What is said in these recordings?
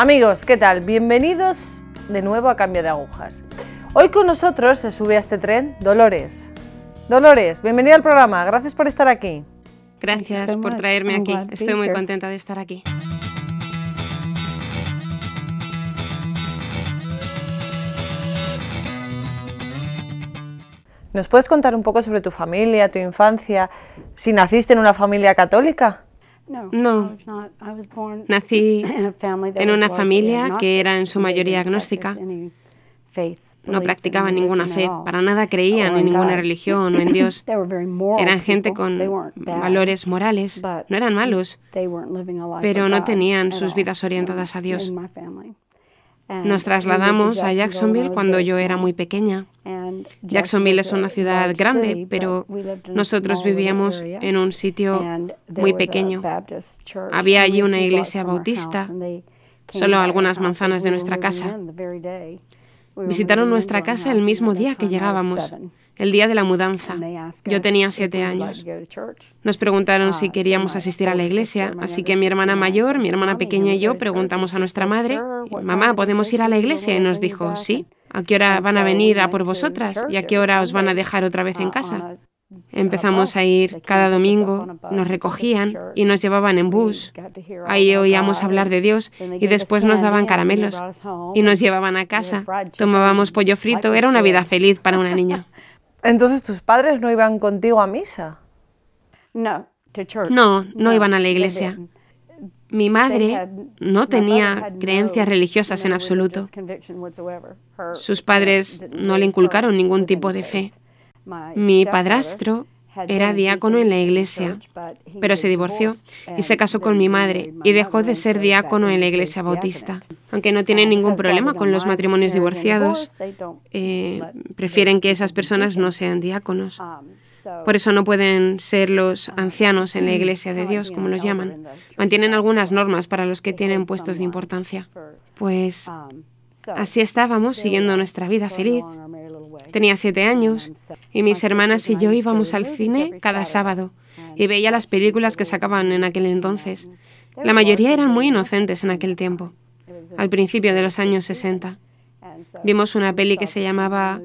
Amigos, ¿qué tal? Bienvenidos de nuevo a Cambio de Agujas. Hoy con nosotros se sube a este tren Dolores. Dolores, bienvenida al programa, gracias por estar aquí. Gracias por traerme aquí, estoy muy contenta de estar aquí. ¿Nos puedes contar un poco sobre tu familia, tu infancia? Si naciste en una familia católica. No, nací en una familia que era en su mayoría agnóstica. No practicaban ninguna fe, para nada creían en ninguna religión o en Dios. Eran gente con valores morales, no eran malos, pero no tenían sus vidas orientadas a Dios. Nos trasladamos a Jacksonville cuando yo era muy pequeña. Jacksonville es una ciudad grande, pero nosotros vivíamos en un sitio muy pequeño. Había allí una iglesia bautista, solo algunas manzanas de nuestra casa. Visitaron nuestra casa el mismo día que llegábamos, el día de la mudanza. Yo tenía siete años. Nos preguntaron si queríamos asistir a la iglesia, así que mi hermana mayor, mi hermana pequeña y yo preguntamos a nuestra madre, mamá, ¿podemos ir a la iglesia? Y nos dijo, sí. ¿A qué hora van a venir a por vosotras? ¿Y a qué hora os van a dejar otra vez en casa? Empezamos a ir cada domingo, nos recogían y nos llevaban en bus. Ahí oíamos hablar de Dios y después nos daban caramelos y nos llevaban a casa. Tomábamos pollo frito, era una vida feliz para una niña. Entonces, ¿tus padres no iban contigo a misa? No, no iban a la iglesia. Mi madre no tenía creencias religiosas en absoluto. Sus padres no le inculcaron ningún tipo de fe. Mi padrastro era diácono en la iglesia, pero se divorció y se casó con mi madre y dejó de ser diácono en la iglesia bautista. Aunque no tienen ningún problema con los matrimonios divorciados, eh, prefieren que esas personas no sean diáconos. Por eso no pueden ser los ancianos en la iglesia de Dios, como los llaman. Mantienen algunas normas para los que tienen puestos de importancia. Pues así estábamos siguiendo nuestra vida feliz Tenía siete años y mis hermanas y yo íbamos al cine cada sábado y veía las películas que sacaban en aquel entonces. La mayoría eran muy inocentes en aquel tiempo, al principio de los años 60. Vimos una peli que se llamaba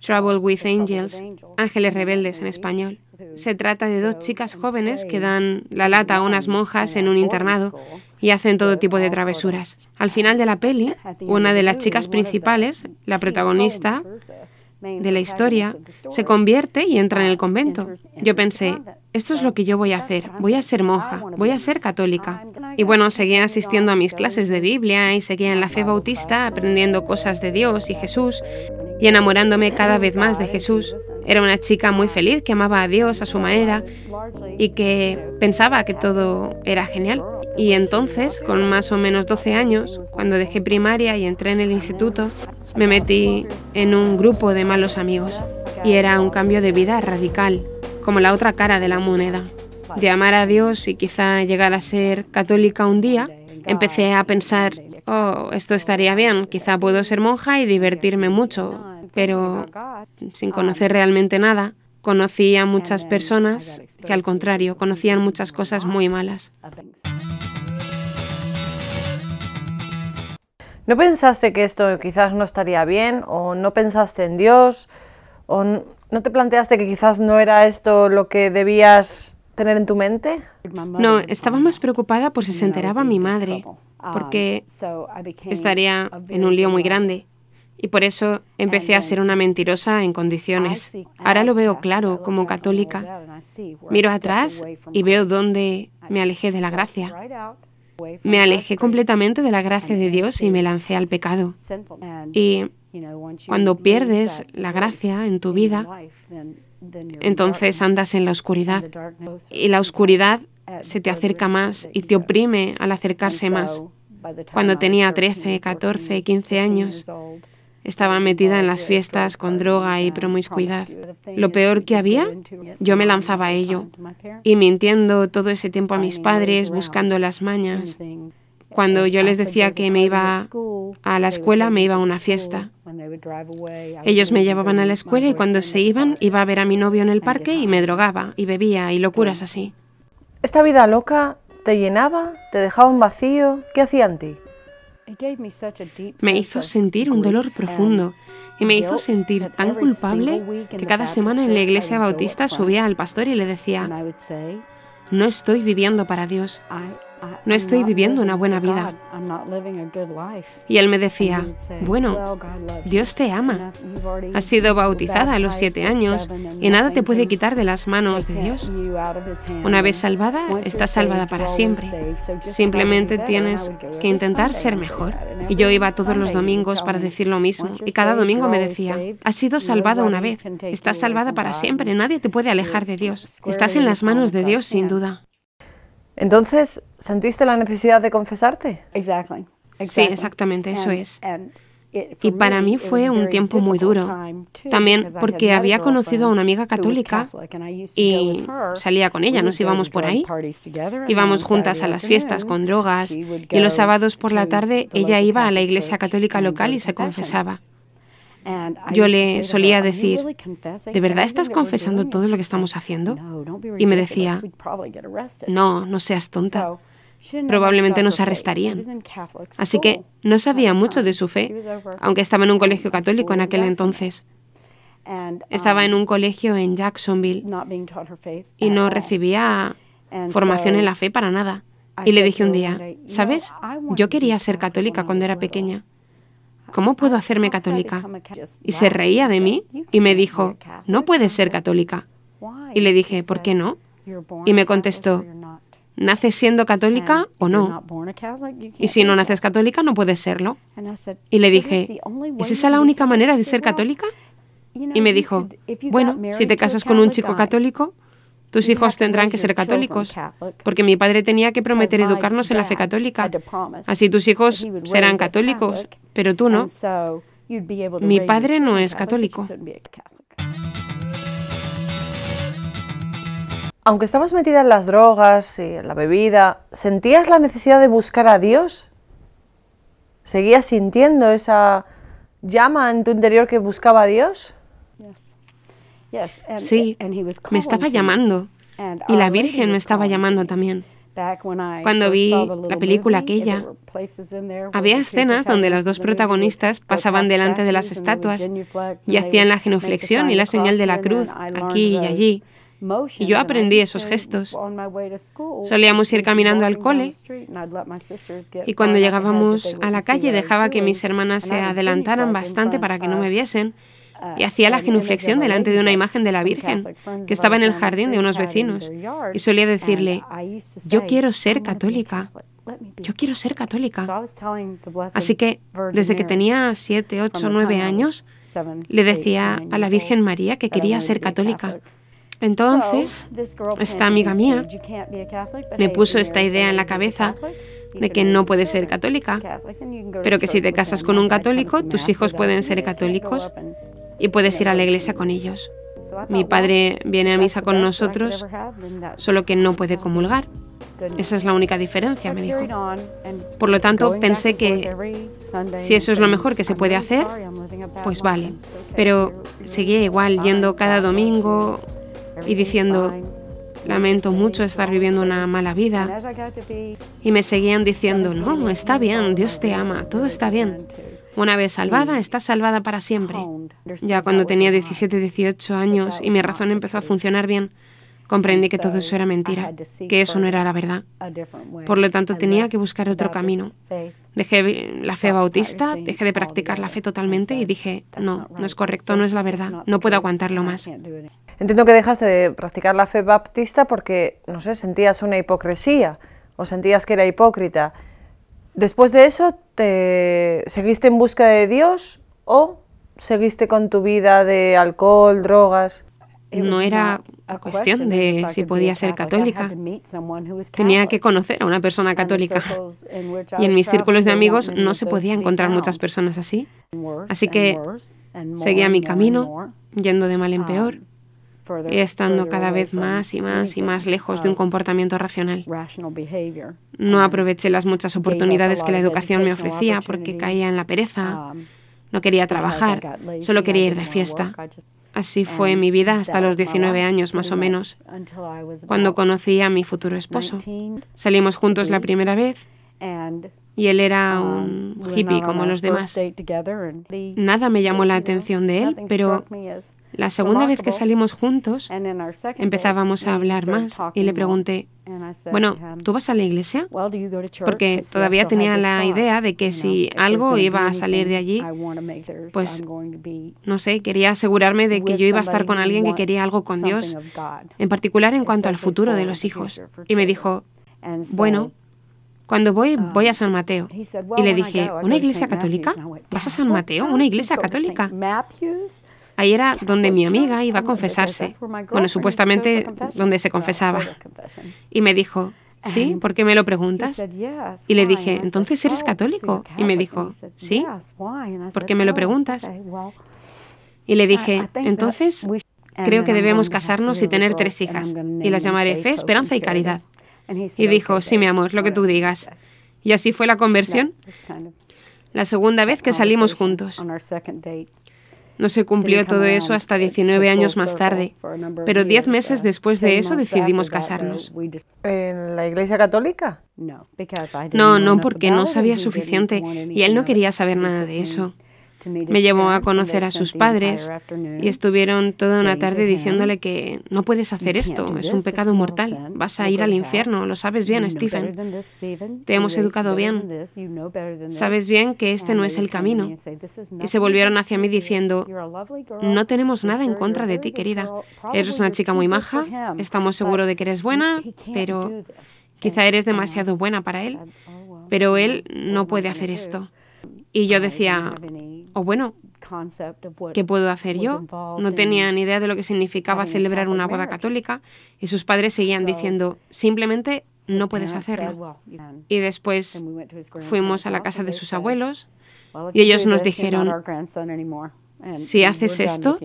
Trouble with Angels, Ángeles Rebeldes en español. Se trata de dos chicas jóvenes que dan la lata a unas monjas en un internado y hacen todo tipo de travesuras. Al final de la peli, una de las chicas principales, la protagonista, de la historia, se convierte y entra en el convento. Yo pensé, esto es lo que yo voy a hacer, voy a ser monja, voy a ser católica. Y bueno, seguía asistiendo a mis clases de Biblia y seguía en la fe bautista aprendiendo cosas de Dios y Jesús y enamorándome cada vez más de Jesús. Era una chica muy feliz que amaba a Dios a su manera y que pensaba que todo era genial. Y entonces, con más o menos 12 años, cuando dejé primaria y entré en el instituto, me metí en un grupo de malos amigos y era un cambio de vida radical, como la otra cara de la moneda. De amar a Dios y quizá llegar a ser católica un día, empecé a pensar, oh, esto estaría bien, quizá puedo ser monja y divertirme mucho, pero sin conocer realmente nada, conocí a muchas personas que al contrario conocían muchas cosas muy malas. ¿No pensaste que esto quizás no estaría bien o no pensaste en Dios o no te planteaste que quizás no era esto lo que debías tener en tu mente? No, estaba más preocupada por si se enteraba mi madre, porque estaría en un lío muy grande. Y por eso empecé a ser una mentirosa en condiciones. Ahora lo veo claro como católica. Miro atrás y veo dónde me alejé de la gracia. Me alejé completamente de la gracia de Dios y me lancé al pecado. Y cuando pierdes la gracia en tu vida, entonces andas en la oscuridad. Y la oscuridad se te acerca más y te oprime al acercarse más. Cuando tenía 13, 14, 15 años, estaba metida en las fiestas con droga y promiscuidad. Lo peor que había, yo me lanzaba a ello. Y mintiendo todo ese tiempo a mis padres, buscando las mañas. Cuando yo les decía que me iba a la escuela, me iba a una fiesta. Ellos me llevaban a la escuela y cuando se iban, iba a ver a mi novio en el parque y me drogaba y bebía y locuras así. ¿Esta vida loca te llenaba? ¿Te dejaba un vacío? ¿Qué hacía en ti? Me hizo sentir un dolor profundo y me hizo sentir tan culpable que cada semana en la iglesia bautista subía al pastor y le decía, no estoy viviendo para Dios. No estoy viviendo una buena vida. Y él me decía, bueno, Dios te ama. Has sido bautizada a los siete años y nada te puede quitar de las manos de Dios. Una vez salvada, estás salvada para siempre. Simplemente tienes que intentar ser mejor. Y yo iba todos los domingos para decir lo mismo. Y cada domingo me decía, has sido salvada una vez. Estás salvada para siempre. Nadie te puede alejar de Dios. Estás en las manos de Dios sin duda. Entonces, ¿sentiste la necesidad de confesarte? Sí, exactamente, eso es. Y para mí fue un tiempo muy duro, también porque había conocido a una amiga católica y salía con ella, nos íbamos por ahí. Íbamos juntas a las fiestas con drogas y los sábados por la tarde ella iba a la iglesia católica local y se confesaba. Yo le solía decir, ¿de verdad estás confesando todo lo que estamos haciendo? Y me decía, no, no seas tonta. Probablemente nos arrestarían. Así que no sabía mucho de su fe, aunque estaba en un colegio católico en aquel entonces. Estaba en un colegio en Jacksonville y no recibía formación en la fe para nada. Y le dije un día, ¿sabes? Yo quería ser católica cuando era pequeña. ¿Cómo puedo hacerme católica? Y se reía de mí y me dijo, no puedes ser católica. Y le dije, ¿por qué no? Y me contestó, ¿naces siendo católica o no? Y si no naces católica, no puedes serlo. Y le dije, ¿es esa la única manera de ser católica? Y me dijo, bueno, si te casas con un chico católico, tus hijos tendrán que ser católicos, porque mi padre tenía que prometer educarnos en la fe católica. Así tus hijos serán católicos, pero tú no. Mi padre no es católico. Aunque estabas metida en las drogas y en la bebida, ¿sentías la necesidad de buscar a Dios? ¿Seguías sintiendo esa llama en tu interior que buscaba a Dios? Sí, me estaba llamando. Y la Virgen me estaba llamando también. Cuando vi la película aquella, había escenas donde las dos protagonistas pasaban delante de las estatuas y hacían la genuflexión y la señal de la cruz aquí y allí. Y yo aprendí esos gestos. Solíamos ir caminando al cole y cuando llegábamos a la calle dejaba que mis hermanas se adelantaran bastante para que no me viesen y hacía la genuflexión delante de una imagen de la Virgen que estaba en el jardín de unos vecinos y solía decirle, yo quiero ser católica, yo quiero ser católica. Así que desde que tenía siete, ocho, nueve años, le decía a la Virgen María que quería ser católica. Entonces, esta amiga mía me puso esta idea en la cabeza de que no puedes ser católica, pero que si te casas con un católico, tus hijos pueden ser católicos y puedes ir a la iglesia con ellos. Mi padre viene a misa con nosotros, solo que no puede comulgar. Esa es la única diferencia, me dijo. Por lo tanto, pensé que si eso es lo mejor que se puede hacer, pues vale. Pero seguía igual yendo cada domingo y diciendo, lamento mucho estar viviendo una mala vida. Y me seguían diciendo, no, está bien, Dios te ama, todo está bien. Una vez salvada, estás salvada para siempre. Ya cuando tenía 17, 18 años y mi razón empezó a funcionar bien, comprendí que todo eso era mentira, que eso no era la verdad. Por lo tanto, tenía que buscar otro camino. Dejé la fe bautista, dejé de practicar la fe totalmente y dije, no, no es correcto, no es la verdad, no puedo aguantarlo más. Entiendo que dejaste de practicar la fe baptista porque, no sé, sentías una hipocresía o sentías que era hipócrita. Después de eso, ¿te seguiste en busca de Dios o seguiste con tu vida de alcohol, drogas? No era cuestión de si podía ser católica. Tenía que conocer a una persona católica. Y en mis círculos de amigos no se podía encontrar muchas personas así. Así que seguía mi camino, yendo de mal en peor y estando cada vez más y más y más lejos de un comportamiento racional. No aproveché las muchas oportunidades que la educación me ofrecía porque caía en la pereza, um, no quería trabajar, solo quería ir de fiesta. Así fue mi vida hasta los 19 años más o menos, cuando conocí a mi futuro esposo. Salimos juntos la primera vez y él era um, un hippie como los demás. Nada me llamó la atención de él, pero la segunda vez que salimos juntos empezábamos a hablar más y le pregunté, bueno, ¿tú vas a la iglesia? Porque todavía tenía la idea de que si algo iba a salir de allí, pues no sé, quería asegurarme de que yo iba a estar con alguien que quería algo con Dios, en particular en cuanto al futuro de los hijos. Y me dijo, bueno, cuando voy, voy a San Mateo. Y le dije, ¿una iglesia católica? ¿Vas a San Mateo? ¿Una iglesia católica? Ahí era donde mi amiga iba a confesarse. Bueno, supuestamente donde se confesaba. Y me dijo, ¿sí? ¿Por qué me lo preguntas? Y le dije, ¿entonces eres católico? Y me dijo, ¿sí? ¿Por qué me lo preguntas? Y le dije, entonces creo que debemos casarnos y tener tres hijas. Y las llamaré Fe, Esperanza y Caridad. Y dijo, sí, mi amor, lo que tú digas. Y así fue la conversión. La segunda vez que salimos juntos. No se cumplió todo eso hasta 19 años más tarde, pero 10 meses después de eso decidimos casarnos. ¿En la Iglesia Católica? No, no, porque no sabía suficiente y él no quería saber nada de eso. Me llevó a conocer a sus padres y estuvieron toda una tarde diciéndole que no puedes hacer esto, es un pecado mortal, vas a ir al infierno, lo sabes bien, Stephen. Te hemos educado bien, sabes bien que este no es el camino. Y se volvieron hacia mí diciendo, no tenemos nada en contra de ti, querida. Eres una chica muy maja, estamos seguros de que eres buena, pero quizá eres demasiado buena para él, pero él no puede hacer esto. Y yo decía, o bueno, ¿qué puedo hacer yo? No tenía ni idea de lo que significaba celebrar una boda católica y sus padres seguían diciendo, simplemente no puedes hacerlo. Y después fuimos a la casa de sus abuelos y ellos nos dijeron, si haces esto,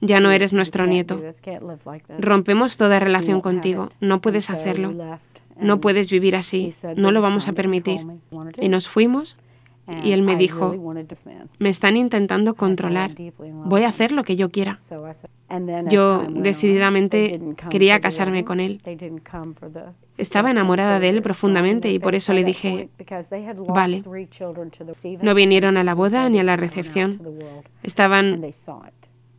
ya no eres nuestro nieto. Rompemos toda relación contigo, no puedes hacerlo. No puedes vivir así, no lo vamos a permitir. Y nos fuimos y él me dijo, me están intentando controlar, voy a hacer lo que yo quiera. Yo decididamente quería casarme con él. Estaba enamorada de él profundamente y por eso le dije, vale. No vinieron a la boda ni a la recepción. Estaban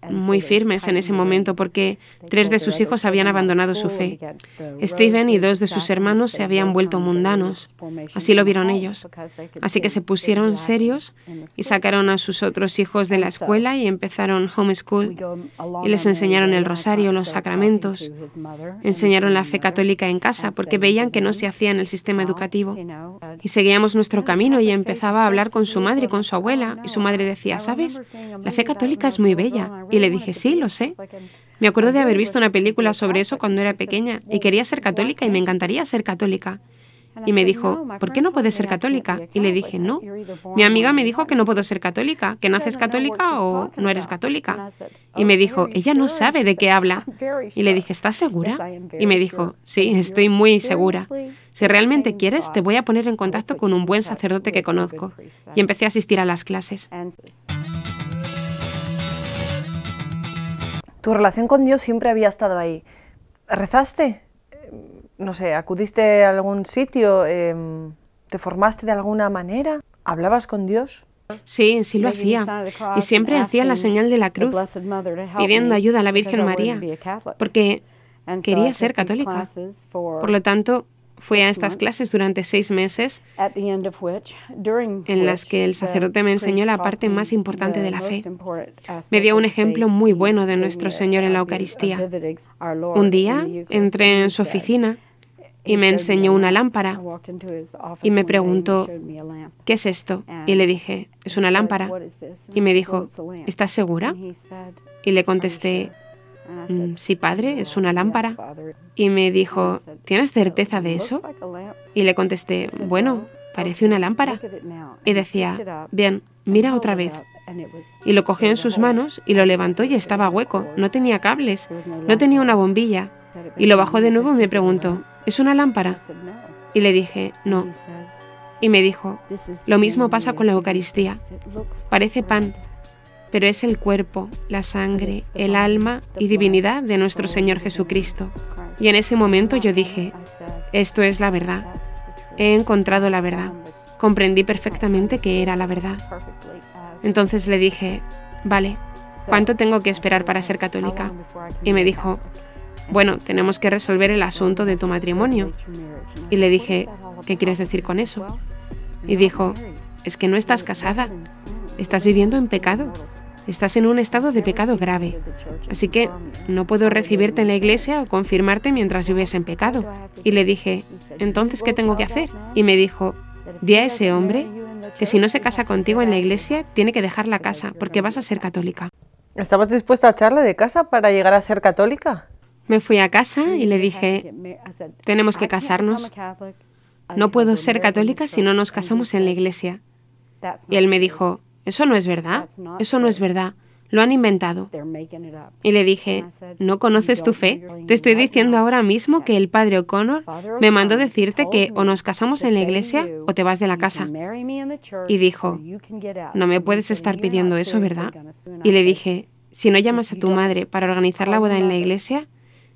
muy firmes en ese momento porque tres de sus hijos habían abandonado su fe. Stephen y dos de sus hermanos se habían vuelto mundanos. Así lo vieron ellos. Así que se pusieron serios y sacaron a sus otros hijos de la escuela y empezaron homeschool y les enseñaron el rosario, los sacramentos. Enseñaron la fe católica en casa porque veían que no se hacía en el sistema educativo. Y seguíamos nuestro camino y empezaba a hablar con su madre y con su abuela y su madre decía, ¿sabes? La fe católica es muy bella y le dije, sí, lo sé. Me acuerdo de haber visto una película sobre eso cuando era pequeña y quería ser católica y me encantaría ser católica. Y me dijo, ¿por qué no puedes ser católica? Y le dije, no. Mi amiga me dijo que no puedo ser católica, que naces católica o no eres católica. Y me dijo, ella no sabe de qué habla. Y le dije, ¿estás segura? Y me dijo, sí, estoy muy segura. Si realmente quieres, te voy a poner en contacto con un buen sacerdote que conozco. Y empecé a asistir a las clases. Tu relación con Dios siempre había estado ahí. ¿Rezaste? No sé, ¿acudiste a algún sitio? Em, ¿Te formaste de alguna manera? ¿Hablabas con Dios? Sí, sí lo hacía. Y siempre hacía la señal de la cruz, pidiendo ayuda a la Virgen María, porque quería ser católica. Por lo tanto, Fui a estas clases durante seis meses en las que el sacerdote me enseñó la parte más importante de la fe. Me dio un ejemplo muy bueno de nuestro Señor en la Eucaristía. Un día entré en su oficina y me enseñó una lámpara y me preguntó, ¿qué es esto? Y le dije, es una lámpara. Y me dijo, ¿estás segura? Y le contesté, sí, padre, es una lámpara. Y me dijo, ¿tienes certeza de eso? Y le contesté, bueno, parece una lámpara. Y decía, bien, mira otra vez. Y lo cogió en sus manos y lo levantó y estaba hueco, no tenía cables, no tenía una bombilla. Y lo bajó de nuevo y me preguntó, ¿es una lámpara? Y le dije, no. Y me dijo, lo mismo pasa con la Eucaristía. Parece pan, pero es el cuerpo, la sangre, el alma y divinidad de nuestro Señor Jesucristo. Y en ese momento yo dije, esto es la verdad, he encontrado la verdad. comprendí perfectamente que era la verdad. Entonces le dije, vale, ¿cuánto tengo que esperar para ser católica? Y me dijo, bueno, tenemos que resolver el asunto de tu matrimonio. Y le dije, ¿qué quieres decir con eso? Y dijo, es que no estás casada, estás viviendo en pecado, estás en un estado de pecado grave, así que no puedo recibirte en la iglesia o confirmarte mientras vives en pecado. Y le dije, entonces, ¿qué tengo que hacer? Y me dijo, di a ese hombre que si no se casa contigo en la iglesia, tiene que dejar la casa porque vas a ser católica. ¿Estabas dispuesta a echarle de casa para llegar a ser católica? Me fui a casa y le dije, tenemos que casarnos. No puedo ser católica si no nos casamos en la iglesia. Y él me dijo, eso no es verdad, eso no es verdad, lo han inventado. Y le dije, ¿no conoces tu fe? Te estoy diciendo ahora mismo que el padre O'Connor me mandó decirte que o nos casamos en la iglesia o te vas de la casa. Y dijo, no me puedes estar pidiendo eso, ¿verdad? Y le dije, si no llamas a tu madre para organizar la boda en la iglesia,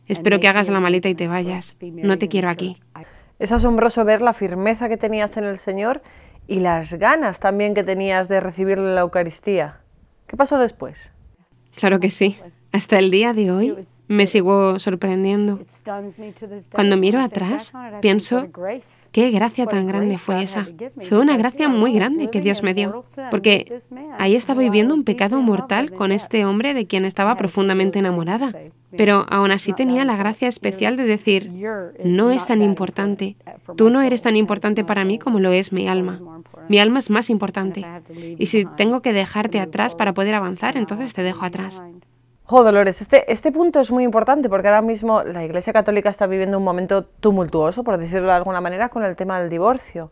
Espero que hagas la maleta y te vayas. No te quiero aquí. Es asombroso ver la firmeza que tenías en el Señor y las ganas también que tenías de recibirle la Eucaristía. ¿Qué pasó después? Claro que sí. Hasta el día de hoy me sigo sorprendiendo. Cuando miro atrás, pienso, qué gracia tan grande fue esa. Fue una gracia muy grande que Dios me dio, porque ahí estaba viviendo un pecado mortal con este hombre de quien estaba profundamente enamorada. Pero aún así tenía la gracia especial de decir, no es tan importante, tú no eres tan importante para mí como lo es mi alma. Mi alma es más importante. Y si tengo que dejarte atrás para poder avanzar, entonces te dejo atrás. Jo, Dolores, este, este punto es muy importante porque ahora mismo la Iglesia Católica está viviendo un momento tumultuoso, por decirlo de alguna manera, con el tema del divorcio.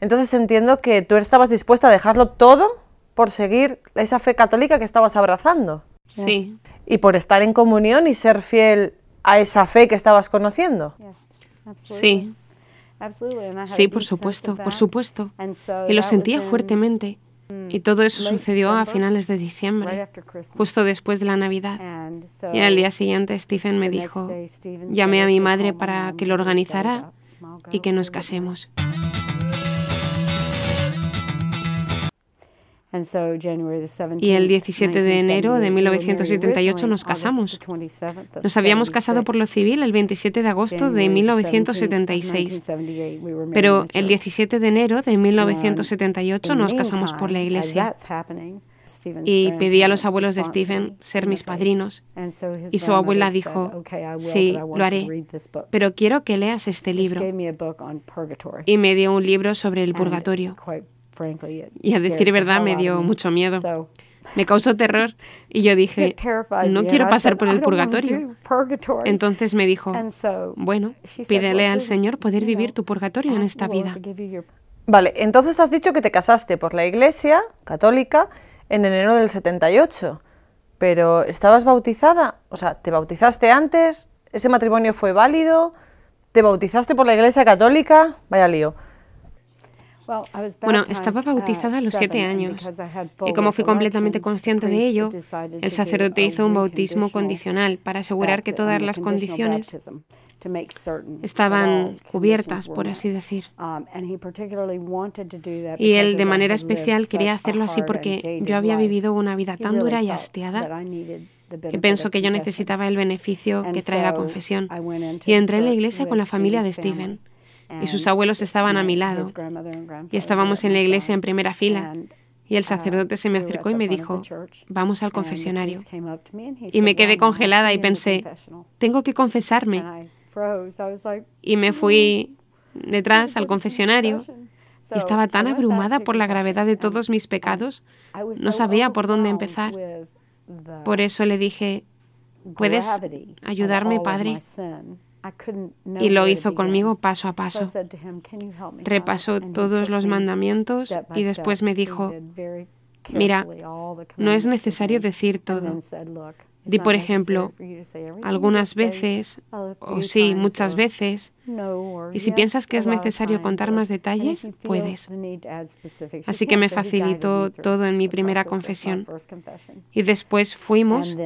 Entonces entiendo que tú estabas dispuesta a dejarlo todo por seguir esa fe católica que estabas abrazando. Sí. Y por estar en comunión y ser fiel a esa fe que estabas conociendo. Sí. Sí, por supuesto, por supuesto. Y lo sentía fuertemente. Y todo eso sucedió a finales de diciembre, justo después de la Navidad. Y al día siguiente Stephen me dijo, llamé a mi madre para que lo organizara y que nos casemos. Y el 17 de enero de 1978 nos casamos. Nos habíamos casado por lo civil el 27 de agosto de 1976. Pero el 17 de enero de 1978 nos casamos por la iglesia. Y pedí a los abuelos de Stephen ser mis padrinos. Y su abuela dijo, sí, lo haré, pero quiero que leas este libro. Y me dio un libro sobre el purgatorio. Y a decir verdad me dio mucho miedo. Me causó terror y yo dije, no quiero pasar por el purgatorio. Entonces me dijo, bueno, pídele al Señor poder vivir tu purgatorio en esta vida. Vale, entonces has dicho que te casaste por la iglesia católica en enero del 78, pero ¿estabas bautizada? O sea, ¿te bautizaste antes? ¿Ese matrimonio fue válido? ¿Te bautizaste por la iglesia católica? Vaya lío. Bueno, estaba bautizada a los siete años. y como fui completamente consciente de ello, el sacerdote hizo un bautismo condicional para asegurar que todas las condiciones estaban cubiertas, por así decir. Um, y él de manera especial quería hacerlo así porque yo había vivido una vida tan dura y hastiada que pienso que yo necesitaba el beneficio que trae la confesión. Y entré en la iglesia con la familia de Stephen y sus abuelos estaban a mi lado. Y estábamos en la iglesia en primera fila. Y el uh, sacerdote se me acercó y me dijo, vamos al confesionario. Y me quedé congelada y pensé, tengo que confesarme. Y me fui detrás al confesionario. Y estaba tan abrumada por la gravedad de todos mis pecados, no sabía por dónde empezar. Por eso le dije, ¿puedes ayudarme, Padre? Y lo hizo conmigo paso a paso. Repasó todos los mandamientos y después me dijo, Mira, no es necesario decir todo. Di, por ejemplo, algunas veces, o sí, muchas veces, y si piensas que es necesario contar más detalles, puedes. Así que me facilitó todo en mi primera confesión. Y después fuimos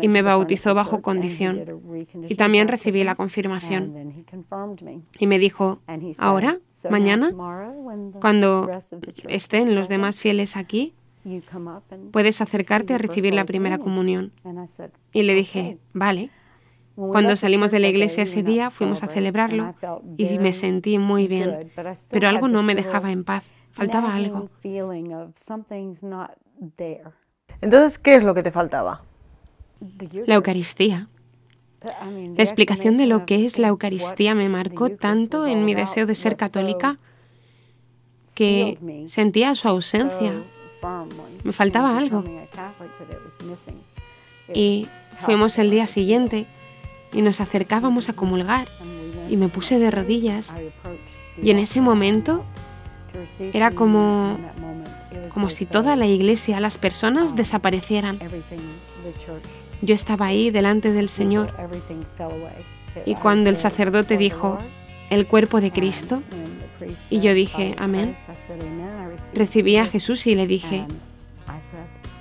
y me bautizó bajo condición. Y también recibí la confirmación. Y me dijo, ahora, mañana, cuando estén los demás fieles aquí, puedes acercarte a recibir la primera comunión. Y le dije, vale. Cuando salimos de la iglesia ese día, fuimos a celebrarlo y me sentí muy bien, pero algo no me dejaba en paz, faltaba algo. Entonces, ¿qué es lo que te faltaba? La Eucaristía. La explicación de lo que es la Eucaristía me marcó tanto en mi deseo de ser católica que sentía su ausencia me faltaba algo. Y fuimos el día siguiente y nos acercábamos a comulgar. y me puse de rodillas. Y en ese momento era como como si toda la iglesia, las personas desaparecieran. Yo estaba ahí delante del Señor y cuando el sacerdote dijo, el cuerpo de Cristo, y yo dije, amén. Recibí a Jesús y le dije,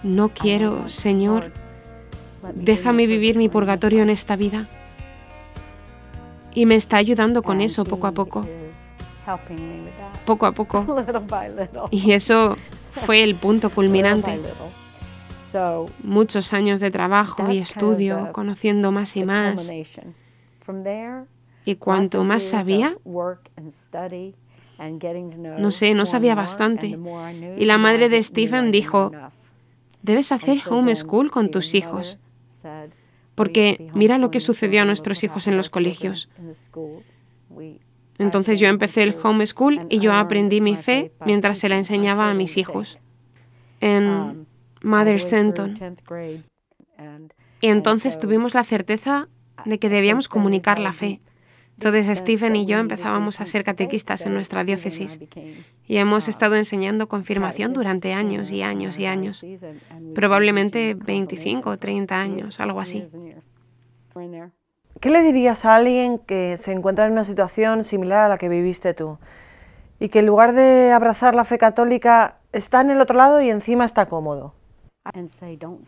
no quiero, Señor, déjame vivir mi purgatorio en esta vida. Y me está ayudando con eso poco a poco. Poco a poco. Y eso fue el punto culminante. Muchos años de trabajo y estudio, conociendo más y más. Y cuanto más sabía, no sé, no sabía bastante. Y la madre de Stephen dijo, debes hacer homeschool con tus hijos, porque mira lo que sucedió a nuestros hijos en los colegios. Entonces yo empecé el homeschool y yo aprendí mi fe mientras se la enseñaba a mis hijos en um, Mother Centon. Y entonces tuvimos la certeza de que debíamos comunicar la fe. Entonces Stephen y yo empezábamos a ser catequistas en nuestra diócesis. y hemos estado enseñando confirmación durante años y años y años, probablemente 25 o 30 años, algo así. ¿Qué le dirías a alguien que se encuentra en una situación similar a la que viviste tú y que en lugar de abrazar la fe católica está en el otro lado y encima está cómodo?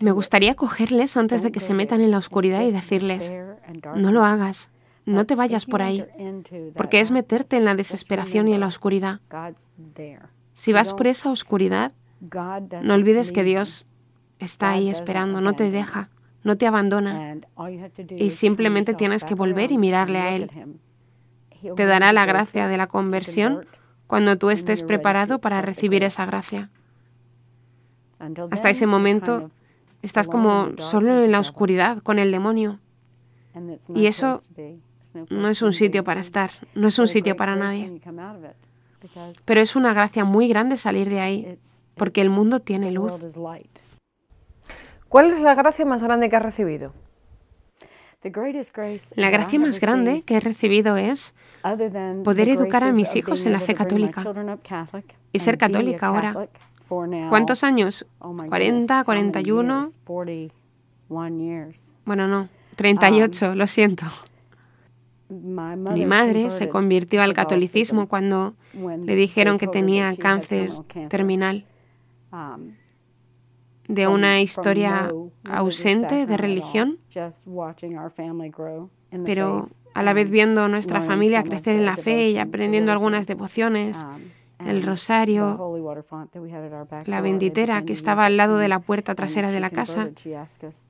Me gustaría cogerles antes de que se metan en la oscuridad y decirles, no lo hagas, no te vayas por ahí, porque es meterte en la desesperación y en la oscuridad. Si vas por esa oscuridad, no olvides que Dios está ahí esperando, no te deja, no te abandona. Y simplemente tienes que volver y mirarle a Él. Te dará la gracia de la conversión cuando tú estés preparado para recibir esa gracia. Hasta ese momento estás como solo en la oscuridad con el demonio. Y eso no es un sitio para estar, no es un sitio para nadie. Pero es una gracia muy grande salir de ahí, porque el mundo tiene luz. ¿Cuál es la gracia más grande que has recibido? La gracia más grande que he recibido es poder educar a mis hijos en la fe católica y ser católica ahora. ¿Cuántos años? ¿40, 41? Bueno, no, 38, lo siento. Mi madre se convirtió al catolicismo cuando le dijeron que tenía cáncer terminal. Um, de una historia ausente de religión, pero a la vez viendo nuestra familia crecer en la fe y aprendiendo algunas devociones, um, el rosario, la benditera que estaba al lado de la puerta trasera de la casa,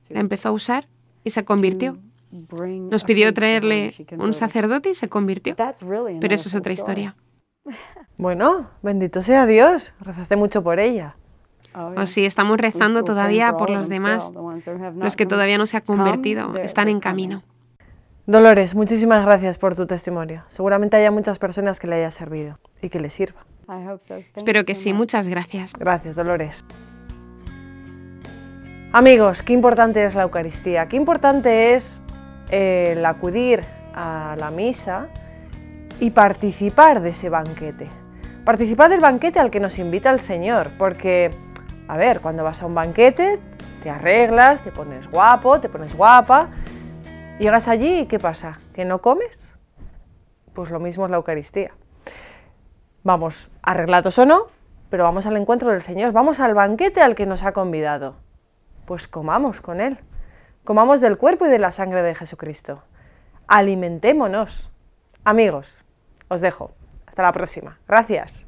la empezó a usar y se convirtió. Nos pidió traerle un sacerdote y se convirtió. Pero eso es otra historia. Bueno, bendito sea Dios. Rezaste mucho por ella. Oh, o sí, estamos rezando todavía por los demás. Los que todavía no se han convertido están en camino. Dolores, muchísimas gracias por tu testimonio. Seguramente haya muchas personas que le haya servido y que le sirva. Espero que sí. Muchas gracias. Gracias, Dolores. Amigos, qué importante es la Eucaristía, qué importante es el acudir a la misa y participar de ese banquete. Participar del banquete al que nos invita el Señor, porque A ver, cuando vas a un banquete, te arreglas, te pones guapo, te pones guapa, llegas allí y ¿qué pasa? ¿Que no comes? Pues lo mismo es la Eucaristía. Vamos, arreglados o no, pero vamos al encuentro del Señor, vamos al banquete al que nos ha convidado. Pues comamos con Él, comamos del cuerpo y de la sangre de Jesucristo. Alimentémonos. Amigos, os dejo. Hasta la próxima. Gracias.